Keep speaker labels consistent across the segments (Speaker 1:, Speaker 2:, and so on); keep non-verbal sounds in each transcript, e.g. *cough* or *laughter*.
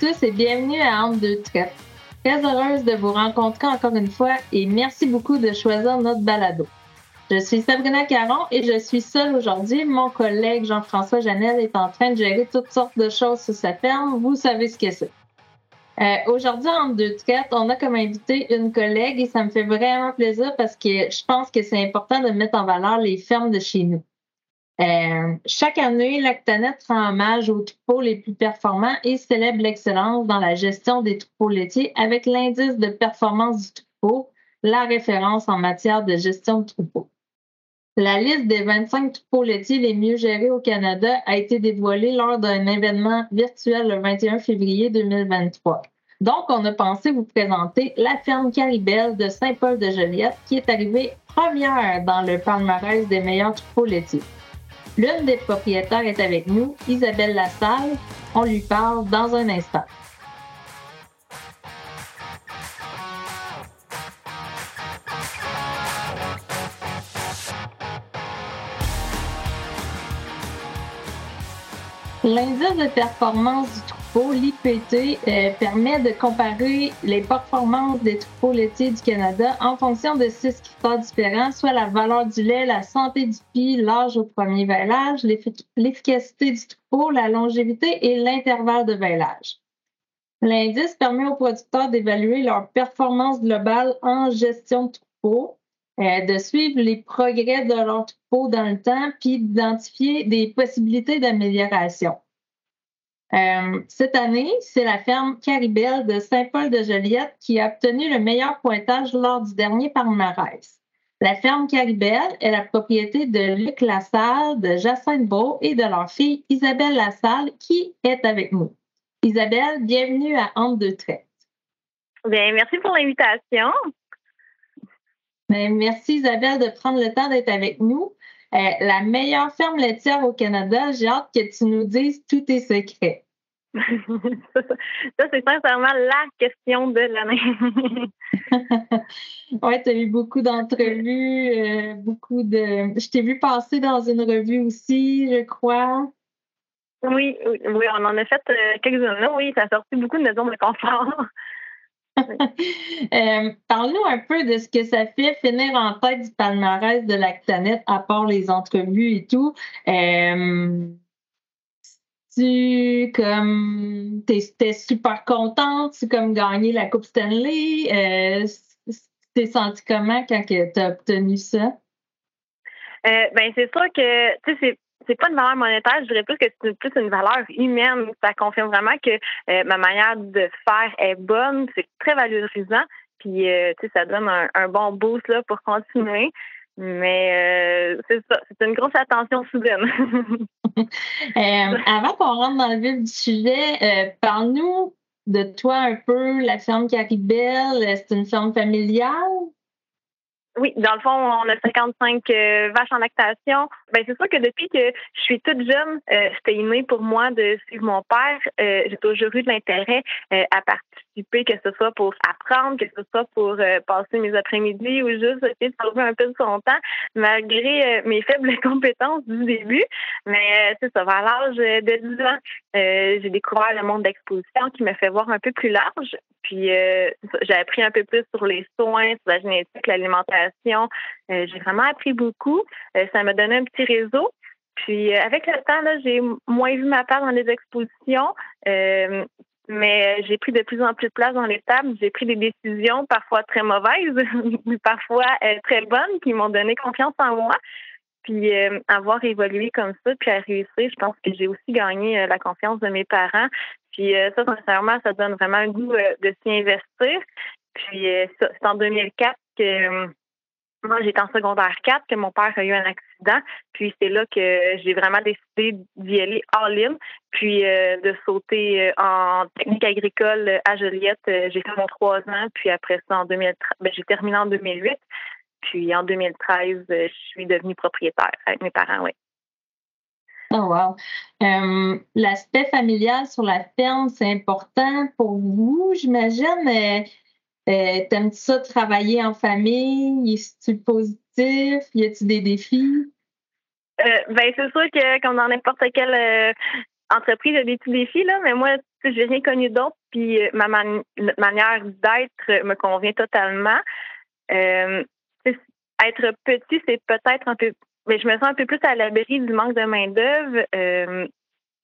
Speaker 1: Tous et bienvenue à Entre deux traites. Très heureuse de vous rencontrer encore une fois et merci beaucoup de choisir notre balado. Je suis Sabrina Caron et je suis seule aujourd'hui. Mon collègue Jean-François Janel est en train de gérer toutes sortes de choses sur sa ferme. Vous savez ce que c'est. Euh, aujourd'hui, en deux traites, on a comme invité une collègue et ça me fait vraiment plaisir parce que je pense que c'est important de mettre en valeur les fermes de chez nous. Euh, chaque année, Lactanet rend hommage aux troupeaux les plus performants et célèbre l'excellence dans la gestion des troupeaux laitiers avec l'indice de performance du troupeau, la référence en matière de gestion de troupeaux. La liste des 25 troupeaux laitiers les mieux gérés au Canada a été dévoilée lors d'un événement virtuel le 21 février 2023. Donc, on a pensé vous présenter la ferme Caribel de Saint-Paul-de-Joliette qui est arrivée première dans le palmarès des meilleurs troupeaux laitiers. L'une des propriétaires est avec nous, Isabelle Lassalle. On lui parle dans un instant. L'indice de performance du l'IPT, euh, permet de comparer les performances des troupeaux laitiers du Canada en fonction de six critères différents, soit la valeur du lait, la santé du pis, l'âge au premier veillage, l'efficacité du troupeau, la longévité et l'intervalle de veillage. L'indice permet aux producteurs d'évaluer leur performance globale en gestion de troupeau, euh, de suivre les progrès de leur troupeau dans le temps, puis d'identifier des possibilités d'amélioration. Euh, cette année, c'est la ferme Caribel de Saint-Paul-de-Joliette qui a obtenu le meilleur pointage lors du dernier palmarès. La ferme Caribel est la propriété de Luc Lassalle, de Jacinthe Beau et de leur fille Isabelle Lassalle qui est avec nous. Isabelle, bienvenue à Entre deux traites.
Speaker 2: Bien, merci pour l'invitation.
Speaker 1: Merci Isabelle de prendre le temps d'être avec nous. Euh, la meilleure ferme laitière au Canada, j'ai hâte que tu nous dises tous tes secrets. *laughs*
Speaker 2: ça, c'est sincèrement la question de l'année. *laughs*
Speaker 1: oui, tu as eu beaucoup d'entrevues, euh, beaucoup de. Je t'ai vu passer dans une revue aussi, je crois.
Speaker 2: Oui, oui, on en a fait euh, quelques-unes. Oui, ça a sorti beaucoup de maisons de confort. *laughs*
Speaker 1: Euh, parle-nous un peu de ce que ça fait finir en tête du palmarès de l'Actanet, à part les entrevues et tout. Tu comme t'es super contente, tu comme gagné la Coupe Stanley. Euh, t'es senti comment quand tu as obtenu ça?
Speaker 2: Euh, ben c'est sûr que tu sais c'est c'est pas une valeur monétaire, je dirais plus que c'est plus une valeur humaine. Ça confirme vraiment que euh, ma manière de faire est bonne, c'est très valorisant, puis euh, tu sais, ça donne un, bon boost là, pour continuer. Mais euh, c'est ça, c'est une grosse attention soudaine. *laughs*
Speaker 1: avant qu'on rentre dans le vif du sujet, parle-nous de toi un peu, la ferme Caribel. C'est une ferme familiale?
Speaker 2: Oui, dans le fond, on a 55 euh, vaches en lactation. Ben c'est sûr que depuis que je suis toute jeune, euh, c'était inné pour moi de suivre mon père. Euh, j'ai toujours eu de l'intérêt euh, à participer, que ce soit pour apprendre, que ce soit pour passer mes après-midi ou juste essayer de sauver un peu de son temps, malgré mes faibles *laughs* compétences du début. Mais c'est ça, vers l'âge de 10 ans, j'ai découvert le monde d'exposition qui me fait voir un peu plus large. Puis j'ai appris un peu plus sur les soins, sur la génétique, l'alimentation euh, j'ai vraiment appris beaucoup. Euh, ça m'a donné un petit réseau. Puis euh, avec le temps, j'ai moins vu ma part dans les expositions, mais j'ai pris de plus en plus de place dans les tables. J'ai pris des décisions parfois très mauvaises, *laughs* parfois très bonnes, qui m'ont donné confiance en moi. Puis avoir évolué comme ça, puis à réussir, je pense que j'ai aussi gagné la confiance de mes parents. Puis ça, sincèrement, ça donne vraiment un goût de s'y investir. Puis c'est en 2004 que moi, j'étais en secondaire 4 que mon père a eu un accident. Puis c'est là que j'ai vraiment décidé d'y aller all-in, puis euh, de sauter euh, en technique agricole à Joliette. Euh, j'ai fait mon trois ans, puis après ça, en 2013, ben, j'ai terminé en 2008. Puis en 2013, je suis devenue propriétaire avec mes parents, oui.
Speaker 1: Oh wow. L'aspect familial sur la ferme, c'est important pour vous, j'imagine. Euh, T'aimes-tu ça travailler en famille? Est-ce positif? Y a-t-il des défis?
Speaker 2: Euh, ben, c'est sûr que comme dans n'importe quelle euh, entreprise, il y a des petits défis, là, mais moi, j'ai rien connu d'autre, puis ma manière d'être me convient totalement. être petit, c'est peut-être un peu mais je me sens un peu plus à l'abri du manque de main-d'œuvre.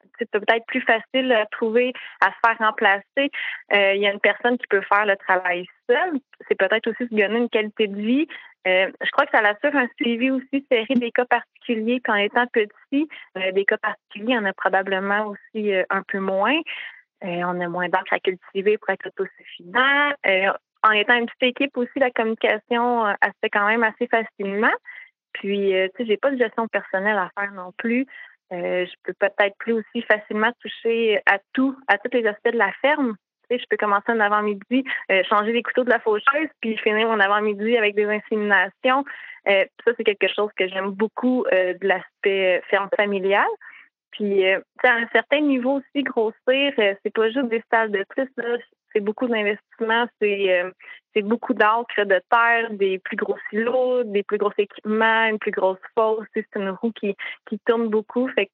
Speaker 2: Euh, c'est peut-être plus facile à trouver, à se faire remplacer. Euh, il y a une personne qui peut faire le travail seule. C'est peut-être aussi se donner une qualité de vie. Euh, je crois que ça assure un suivi aussi serré des cas particuliers. Puis en étant petit, des cas particuliers, on a probablement aussi un peu moins. on a moins d'encre à cultiver pour être autosuffisant. en étant une petite équipe aussi, la communication, elle se fait quand même assez facilement. Puis, euh, tu sais, j'ai pas de gestion personnelle à faire non plus. Euh, je peux peut-être plus aussi facilement toucher à tout, à tous les aspects de la ferme. Tu sais, je peux commencer un avant-midi, euh, changer les couteaux de la faucheuse, puis finir mon avant-midi avec des inséminations. ça, c'est quelque chose que j'aime beaucoup de l'aspect ferme familiale. Puis, à un certain niveau aussi, grossir, c'est pas juste des salles de plus. C'est beaucoup d'investissement, c'est c'est beaucoup d'encre de terre, des plus gros silos, des plus gros équipements, une plus grosse fosse. C'est une roue qui, qui tourne beaucoup. Fait que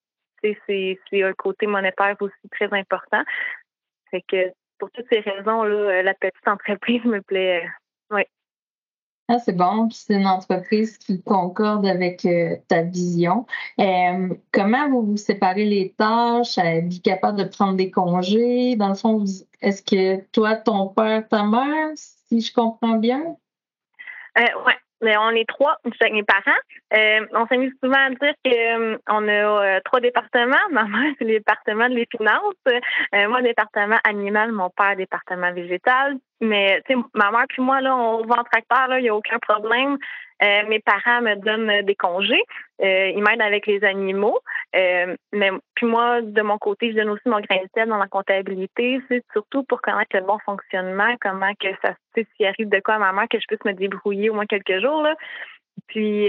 Speaker 2: c'est, un côté monétaire aussi très important. Fait que pour toutes ces raisons, là, la petite entreprise me plaît. Oui.
Speaker 1: Ah, c'est bon. C'est une entreprise qui concorde avec euh, ta vision. Euh, comment vous vous séparez les tâches? Êtes-vous capable de prendre des congés? Dans le fond, est-ce que toi, ton père, ta mère, si je comprends bien?
Speaker 2: Euh, oui. Mais on est trois, avec mes parents. Euh, on s'amuse souvent à dire qu'on a trois départements. Ma mère, c'est le département des finances. moi, département animal, mon père, département végétal. Mais, tu sais, ma mère puis moi, là, on va en tracteur, il n'y a aucun problème. Euh, mes parents me donnent des congés. Euh, ils m'aident avec les animaux. Euh, mais puis moi, de mon côté, je donne aussi mon grain de sel dans la comptabilité. Surtout pour connaître le bon fonctionnement, comment que ça s'il arrive de quoi à maman, que je puisse me débrouiller au moins quelques jours. Là. Puis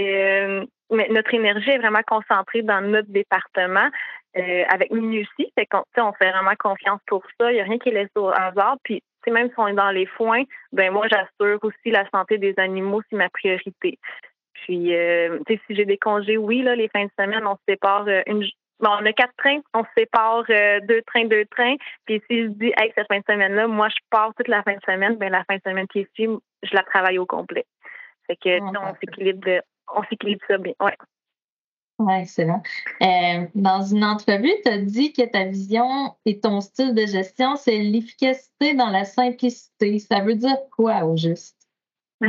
Speaker 2: mais notre énergie est vraiment concentrée dans notre département avec minutie. Fait qu'on on fait vraiment confiance pour ça. Il n'y a rien qui est laissé au hasard. Puis même si on est dans les foins, ben moi, j'assure aussi la santé des animaux, c'est ma priorité. Puis, euh, si j'ai des congés, oui, là, les fins de semaine, on se sépare euh, une. Bon, on a quatre trains, on se sépare euh, deux trains, deux trains. Puis si je dis, hey, cette fin de semaine-là, moi, je pars toute la fin de semaine, ben la fin de semaine qui suit, je la travaille au complet. Fait que, on s'équilibre, on s'équilibre ça bien. Ouais.
Speaker 1: Oui, excellent. Euh, dans une entrevue, tu as dit que ta vision et ton style de gestion, c'est l'efficacité dans la simplicité. Ça veut dire quoi au juste? *laughs*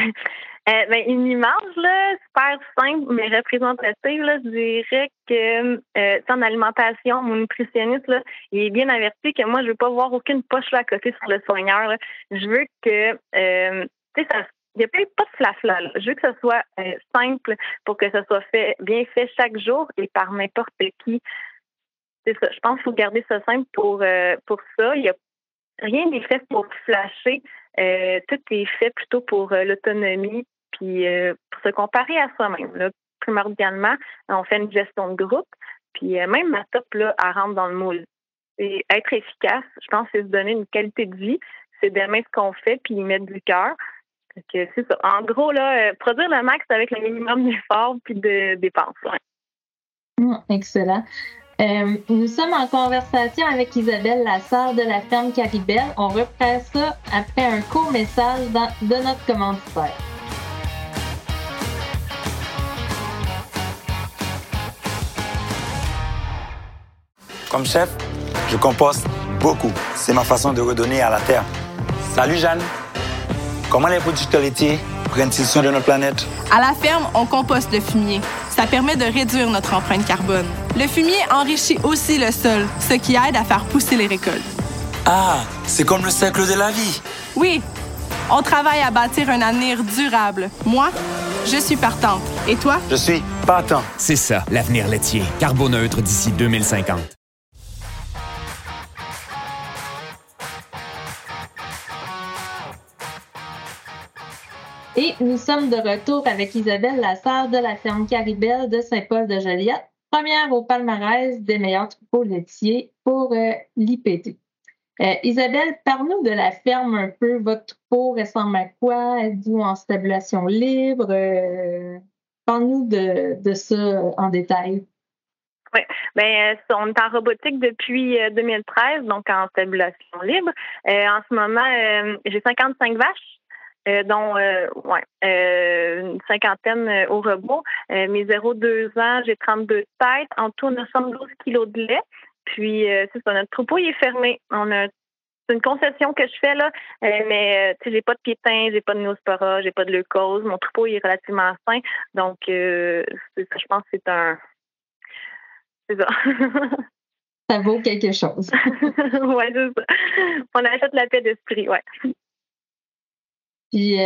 Speaker 2: Euh, ben, une image là, super simple mais représentative, là, je dirais que euh, en alimentation, mon nutritionniste, là, il est bien averti que moi, je veux pas voir aucune poche là, à côté sur le soigneur. Je veux que euh, ça il n'y a pas de flafla. Là. Je veux que ce soit euh, simple pour que ce soit fait, bien fait chaque jour et par n'importe qui. C'est ça. Je pense qu'il faut garder ça simple pour, euh, pour ça. Il y a rien n'est fait pour flasher. Euh, tout est fait plutôt pour l'autonomie puis pour se comparer à soi-même. Primordialement, on fait une gestion de groupe. Puis même ma top, là, elle rentre dans le moule. Et être efficace, je pense, c'est se donner une qualité de vie. C'est d'aimer ce qu'on fait puis y mettre du cœur. C'est ça. En gros, là, euh, produire le max avec le minimum d'efforts puis de dépenses.
Speaker 1: Mmh, excellent. Euh, nous sommes en conversation avec Isabelle Lassalle de la ferme Caribelle. On reprend ça après un court message de notre commanditaire.
Speaker 3: Comme chef, je composte beaucoup. C'est ma façon de redonner à la terre. Salut Jeanne. Comment les producteurs laitiers prennent-ils soin de notre planète?
Speaker 4: À la ferme, on composte le fumier. Ça permet de réduire notre empreinte carbone. Le fumier enrichit aussi le sol, ce qui aide à faire pousser les récoltes.
Speaker 3: Ah, c'est comme le cercle de la vie.
Speaker 4: Oui, on travaille à bâtir un avenir durable. Moi, je suis partante. Et toi?
Speaker 3: Je suis partant.
Speaker 5: C'est ça, l'avenir laitier. Carboneutre d'ici 2050.
Speaker 1: Et nous sommes de retour avec Isabelle Lassalle de la ferme Caribelle de Saint-Paul-de-Joliette, première au palmarès des meilleurs troupeaux laitiers pour euh, l'IPT. Euh, Isabelle, parle-nous de la ferme un peu. Votre troupeau ressemble à quoi? Êtes-vous en stabulation libre? Euh, parle-nous de, ça en détail.
Speaker 2: Oui, ben, on est en robotique depuis 2013, donc en tabulation libre. en ce moment, j'ai 55 vaches. Dont ouais, une cinquantaine au robot. mes 0,2 ans, j'ai 32 têtes. En tout, on a 112 kilos de lait. Puis, c'est ça, notre troupeau, il est fermé. On a c'est une concession que je fais là, euh, mais euh, tu sais, j'ai pas de piétin, j'ai pas de nospora, j'ai pas de leucose, mon troupeau est relativement sain, donc euh, je pense que c'est un, c'est ça. *laughs*
Speaker 1: ça vaut quelque chose. *laughs*
Speaker 2: ouais, c'est ça. On achète la paix d'esprit, ouais.
Speaker 1: Puis,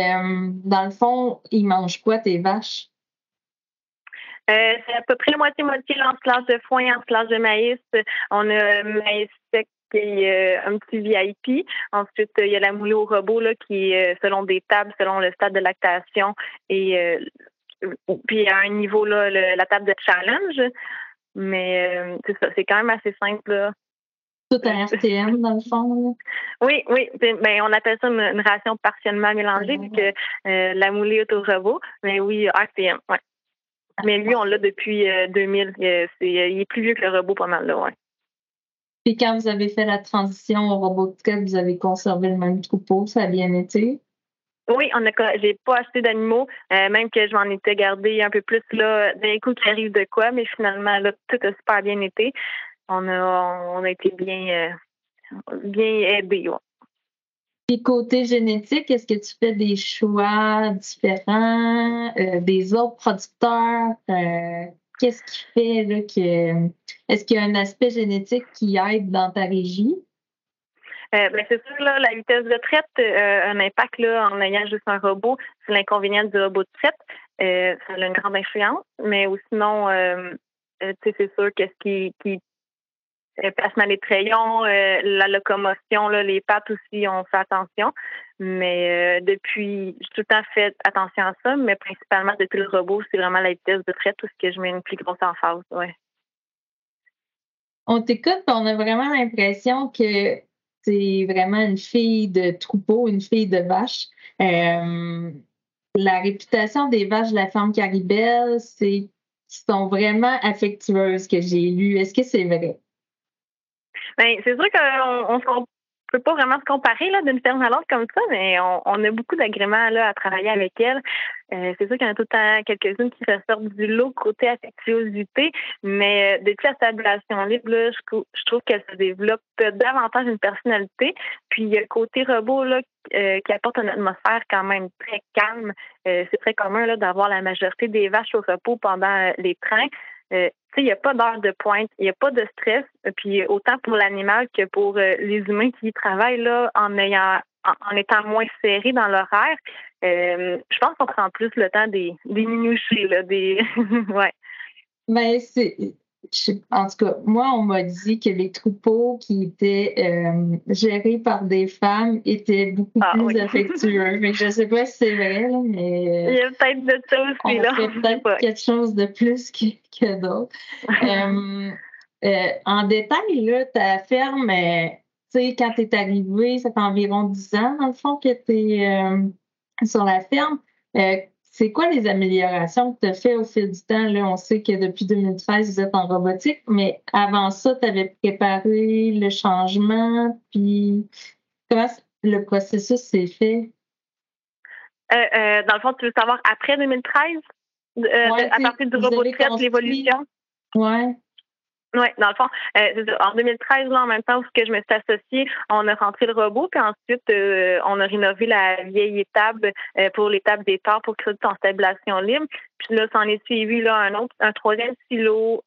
Speaker 1: dans le fond, ils mangent quoi tes vaches?
Speaker 2: c'est à peu près moitié-moitié l'encelage de foin, l'encelage de maïs. On a maïs sec y a un petit VIP. Ensuite, il y a la moulée au robot là, qui est selon des tables, selon le stade de lactation et euh, puis à un niveau là, la table de challenge. Mais euh, c'est ça, c'est quand même assez simple.
Speaker 1: Tout un RTM, dans le fond.
Speaker 2: Oui, oui. Ben, on appelle ça une, ration partiellement mélangée, vu que euh, la moulée est au robot. Mais oui, RTM, oui. Mais lui, on l'a depuis 2000. il est plus vieux que le robot pas mal, là, ouais.
Speaker 1: Puis quand vous avez fait la transition au robotique, vous avez conservé le même troupeau, ça a bien été?
Speaker 2: Oui, on a j'ai pas acheté d'animaux, euh, même que je m'en étais gardé un peu plus là d'un coup qui arrive de quoi, mais finalement là tout a super bien été. On a on a été bien euh, bien aidés.
Speaker 1: Puis côté génétique, est-ce que tu fais des choix différents euh, des autres producteurs? qu'est-ce qui fait là, que. Est-ce qu'il y a un aspect génétique qui aide dans ta régie?
Speaker 2: Euh, ben, c'est sûr, là, la vitesse de traite euh, un impact là, en ayant juste un robot. C'est l'inconvénient du robot de traite. Euh, ça a une grande influence. Mais sinon, c'est sûr qu'est-ce qui, qui placement des trayons, euh, la locomotion, les pattes aussi, on fait attention. Mais euh, depuis, j'ai tout le temps fait attention à ça, mais principalement depuis le robot, c'est vraiment la vitesse de traite ce que je mets une plus grosse emphase. Ouais.
Speaker 1: On t'écoute, on a vraiment l'impression que c'est vraiment une fille de troupeau, une fille de vache. Euh, la réputation des vaches de la ferme Caribelle, c'est qu'ils sont vraiment affectueuses que j'ai lu. Est-ce que c'est vrai?
Speaker 2: Ben, c'est sûr qu'on on peut pas vraiment se comparer là d'une ferme à l'autre comme ça, mais on, a beaucoup d'agréments là à travailler avec elle. Euh, c'est sûr qu'il y en a tout le temps quelques-unes qui ressortent du lot côté affectuosité, mais euh, depuis la stabilisation libre, je, trouve qu'elle se développe davantage une personnalité. Puis il y a le côté robot là, euh, qui apporte une atmosphère quand même très calme. c'est très commun là d'avoir la majorité des vaches au repos pendant les trains. Euh, il n'y a pas d'heure de pointe, il n'y a pas de stress. Puis autant pour l'animal que pour euh, les humains qui y travaillent là, en ayant en, étant moins serrés dans l'horaire, euh, je pense qu'on prend plus le temps des, des là, des *laughs* ouais.
Speaker 1: Mais c'est en tout cas, moi, on m'a dit que les troupeaux qui étaient euh, gérés par des femmes étaient beaucoup ah, plus *laughs* affectueux. Mais je ne sais pas si c'est vrai, mais.
Speaker 2: Il y a peut-être de ça aussi, là.
Speaker 1: peut-être quelque chose de plus que, que d'autres. *laughs* Euh, euh, en détail, là, ta ferme, tu sais, quand tu es arrivé, ça fait environ 10 ans, dans le fond, que tu es sur la ferme. C'est quoi les améliorations que tu as fait au fil du temps? Là, on sait que depuis 2013, vous êtes en robotique, mais avant ça, tu avais préparé le changement, puis comment le processus s'est fait?
Speaker 2: Euh, euh, dans le fond, tu veux savoir après 2013? Euh, à partir du robot l'évolution?
Speaker 1: Oui.
Speaker 2: Oui, dans le fond, euh, en 2013, là, en même temps où je me suis associée, on a rentré le robot, puis ensuite, euh, on a rénové la vieille étable euh, pour l'étape des torts pour créer en stabilisation libre. Puis là, ça en est suivi là, un autre, un troisième silo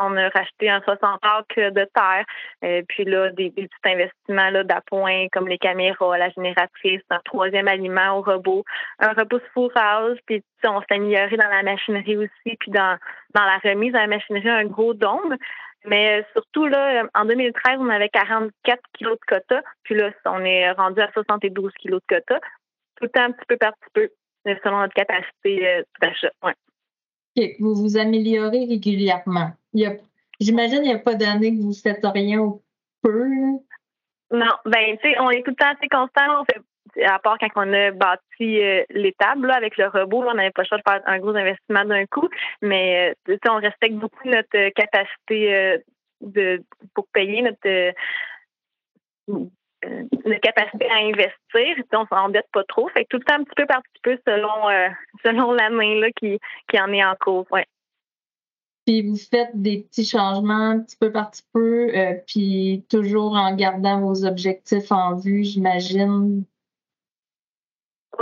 Speaker 2: on a racheté un 60 acres de terre, euh, puis là, des, petits investissements d'appoint comme les caméras, la génératrice, un troisième aliment au robot, un repousse fourrage, puis on s'est amélioré dans la machinerie aussi, puis dans, dans la remise de la machinerie, un gros dôme. Mais surtout, là, en 2013, on avait 44 kilos de quota, puis là, on est rendu à 72 kilos de quota, tout le temps un petit peu par petit peu, selon notre capacité euh, d'achat. Ouais.
Speaker 1: Vous vous améliorez régulièrement. J'imagine qu'il n'y a pas d'année que vous ne faites rien ou peu.
Speaker 2: Non, ben tu sais, on est tout le temps assez constant. À part quand on a bâti euh, l'étable avec le robot, on n'avait pas le choix de faire un gros investissement d'un coup, mais euh, on respecte beaucoup notre euh, capacité de pour payer notre capacité à investir. On s'endette pas trop. Fait tout le temps un petit peu par petit peu selon selon l'année qui, qui en est en cours. Ouais.
Speaker 1: Puis vous faites des petits changements un petit peu par petit peu, puis toujours en gardant vos objectifs en vue, j'imagine,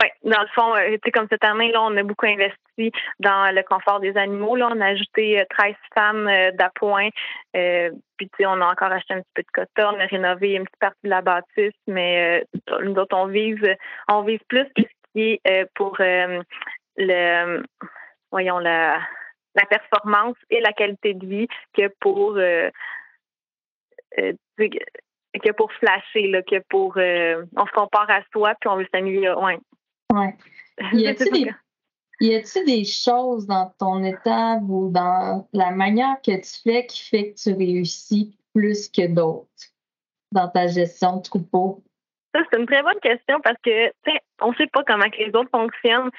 Speaker 2: oui, dans le fond, euh, comme cette année, là, on a beaucoup investi dans le confort des animaux. Là, on a ajouté 13 euh, femmes euh, d'appoint. puis, on a encore acheté un petit peu de coton. On a rénové une petite partie de la bâtisse, mais nous autres, on vise, on vise plus pour le, voyons, la, la performance et la qualité de vie que pour que pour flasher, là, que pour on se compare à soi puis on veut s'améliorer. Ouais.
Speaker 1: Ouais. *laughs* Y a-t-il des, y a des choses dans ton état ou dans la manière que tu fais qui fait que tu réussis plus que d'autres dans ta gestion de troupeau?
Speaker 2: Ça, c'est une très bonne question parce que, tu sais, on sait pas comment que les autres fonctionnent.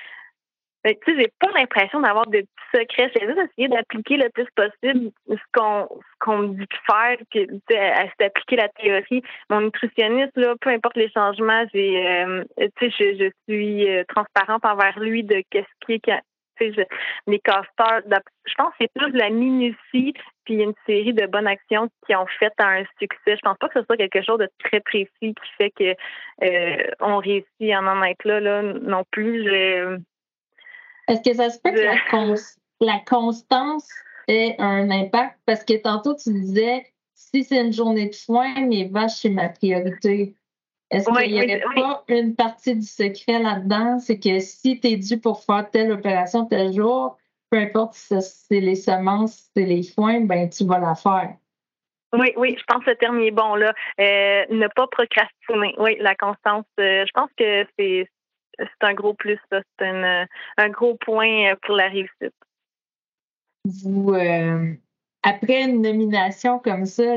Speaker 2: Tu sais, j'ai pas l'impression d'avoir de petits secrets. J'ai juste essayé d'appliquer le plus possible ce qu'on qu'on me dit de faire, que, à, d'appliquer la théorie. Mon nutritionniste, là, peu importe les changements, j'ai, euh, tu sais, je, je, suis euh, transparente envers lui de qu'est-ce qui est je, les je pense que c'est plus de la minutie puis une série de bonnes actions qui ont fait un succès. Je pense pas que ce soit quelque chose de très précis qui fait que euh, on réussit à en être là, là non plus. Je,
Speaker 1: est-ce que ça se peut que la, constance ait un impact? Parce que tantôt, tu disais, si c'est une journée de soins, mes vaches, c'est ma priorité. Est-ce qu'il n'y aurait pas une partie du secret là-dedans? C'est que si tu es dû pour faire telle opération tel jour, peu importe si c'est les semences, si c'est les foins, ben tu vas la faire.
Speaker 2: Oui, oui, je pense que le terme est bon là. Euh, ne pas procrastiner. Oui, la constance. Euh, je pense que c'est c'est un gros plus, C'est un gros point pour la réussite.
Speaker 1: Vous, euh, après une nomination comme ça,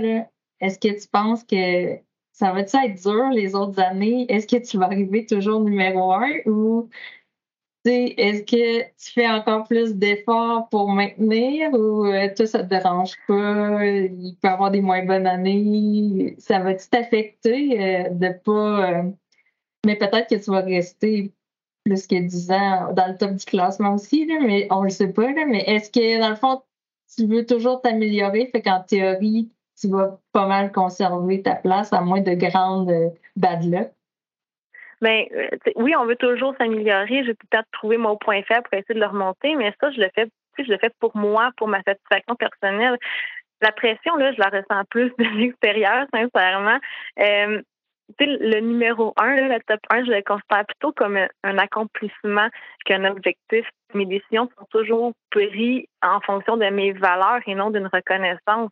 Speaker 1: est-ce que tu penses que ça va être dur les autres années? Est-ce que tu vas arriver toujours numéro un ou est-ce que tu fais encore plus d'efforts pour maintenir ou euh, toi, ça te dérange pas? Il peut y avoir des moins bonnes années. Ça va-tu t'affecter euh, de pas mais peut-être que tu vas rester plus que 10 ans dans le top du classement aussi, mais on le sait pas. mais est-ce que, dans le fond, tu veux toujours t'améliorer? Fait qu'en théorie, tu vas pas mal conserver ta place à moins de grandes euh, bad luck.
Speaker 2: Ben, euh, oui, on veut toujours s'améliorer. Je vais peut-être trouver mon point faible pour essayer de le remonter, mais ça, je le fais, je le fais pour moi, pour ma satisfaction personnelle. La pression, là, je la ressens plus *laughs* de l'extérieur, sincèrement. Euh, le numéro un, le top 1, je le considère plutôt comme un, accomplissement qu'un objectif. Mes décisions sont toujours prises en fonction de mes valeurs et non d'une reconnaissance.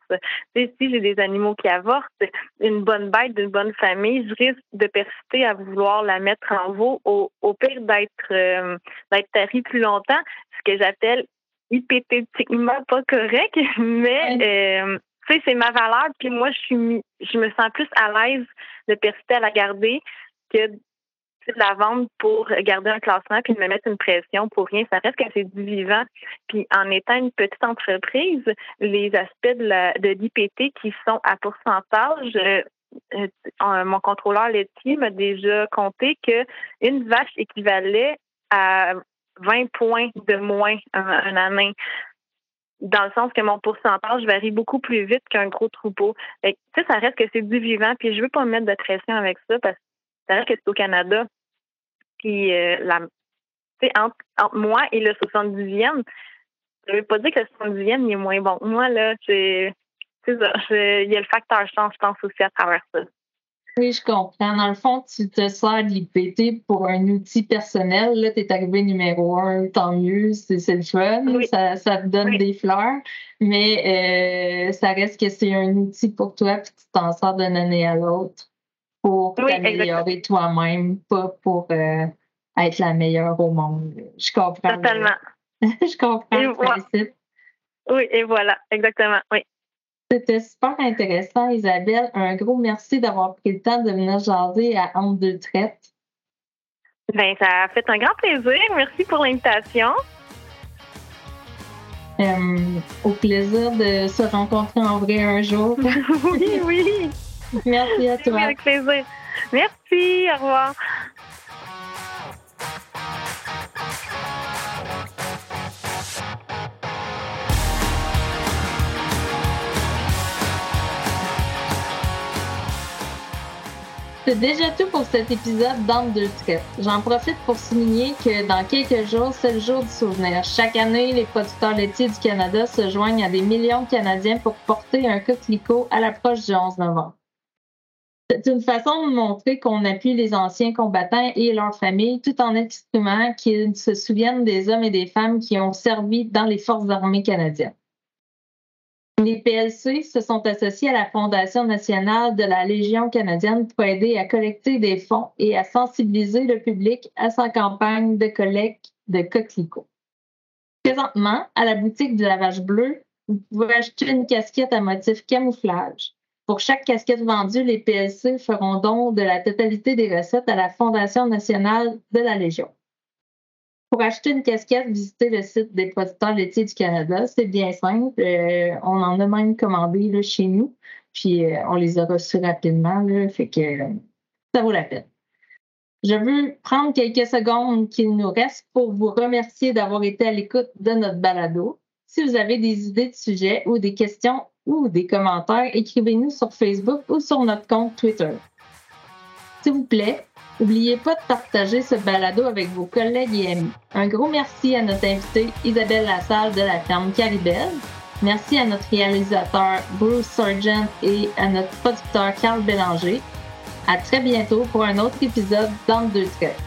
Speaker 2: si j'ai des animaux qui avortent, une bonne bête d'une bonne famille, je risque de persister à vouloir la mettre en veau, au, pire d'être euh, d'être tari plus longtemps, ce que j'appelle hypothétiquement pas correct, *laughs* mais euh, c'est ma valeur, puis moi, je suis je me sens plus à l'aise de persister à la garder que de la vendre pour garder un classement puis de me mettre une pression pour rien. Ça reste que c'est du vivant. Puis en étant une petite entreprise, les aspects de l'IPT qui sont à pourcentage, euh, euh, mon contrôleur laitier m'a déjà compté que une vache équivalait à 20 points de moins un année dans le sens que mon pourcentage varie beaucoup plus vite qu'un gros troupeau. Tu sais, ça reste que c'est du vivant, puis je veux pas me mettre de pression avec ça parce que ça reste que c'est au Canada. Puis euh, la, entre, entre moi et le 70e, je veux pas dire que le 70e il est moins bon. Moi, là, c'est ça. Il y a le facteur chance, je pense, aussi à travers ça.
Speaker 1: Oui, je comprends. Dans le fond, tu te sers de l'IPT pour un outil personnel. Là, tu es arrivé numéro un, tant mieux, c'est le fun. Ça, ça, te donne des fleurs. Mais euh, ça reste que c'est un outil pour toi, puis tu t'en sors d'une année à l'autre pour t'améliorer toi-même, pas pour euh, être la meilleure au monde. Je comprends.
Speaker 2: Totalement. *laughs*
Speaker 1: je comprends le principe.
Speaker 2: Oui, et voilà, exactement. Oui.
Speaker 1: C'était super intéressant, Isabelle. Un gros merci d'avoir pris le temps de venir jaser à Honte de traite.
Speaker 2: Ben, ça a fait un grand plaisir. Merci pour l'invitation.
Speaker 1: Euh, au plaisir de se rencontrer en vrai un jour. *laughs*
Speaker 2: oui, oui.
Speaker 1: Merci à toi.
Speaker 2: avec plaisir. Merci. Au revoir.
Speaker 1: C'est déjà tout pour cet épisode d'Antre deux. J'en profite pour souligner que dans quelques jours, c'est le jour du souvenir. Chaque année, les producteurs laitiers du Canada se joignent à des millions de Canadiens pour porter un coquelicot à l'approche du 11 novembre. C'est une façon de montrer qu'on appuie les anciens combattants et leurs familles tout en exprimant qu'ils se souviennent des hommes et des femmes qui ont servi dans les forces armées canadiennes. Les PLC se sont associés à la Fondation nationale de la Légion canadienne pour aider à collecter des fonds et à sensibiliser le public à sa campagne de collecte de coquelicots. Présentement, à la boutique de lavage bleu, vous pouvez acheter une casquette à motif camouflage. Pour chaque casquette vendue, les PLC feront don de la totalité des recettes à la Fondation nationale de la Légion. Pour acheter une casquette, visitez le site des producteurs laitiers du Canada. C'est bien simple. Euh, on en a même commandé là, chez nous. Puis euh, on les a reçus rapidement. Là, euh, ça vaut la peine. Je veux prendre quelques secondes qu'il nous reste pour vous remercier d'avoir été à l'écoute de notre balado. Si vous avez des idées de sujets ou des questions ou des commentaires, écrivez-nous sur Facebook ou sur notre compte Twitter. S'il vous plaît, N'oubliez pas de partager ce balado avec vos collègues et amis. Un gros merci à notre invitée Isabelle Lassalle de la ferme Caribelle. Merci à notre réalisateur Bruce Sargent et à notre producteur Carl Bélanger. À très bientôt pour un autre épisode dans deux traits.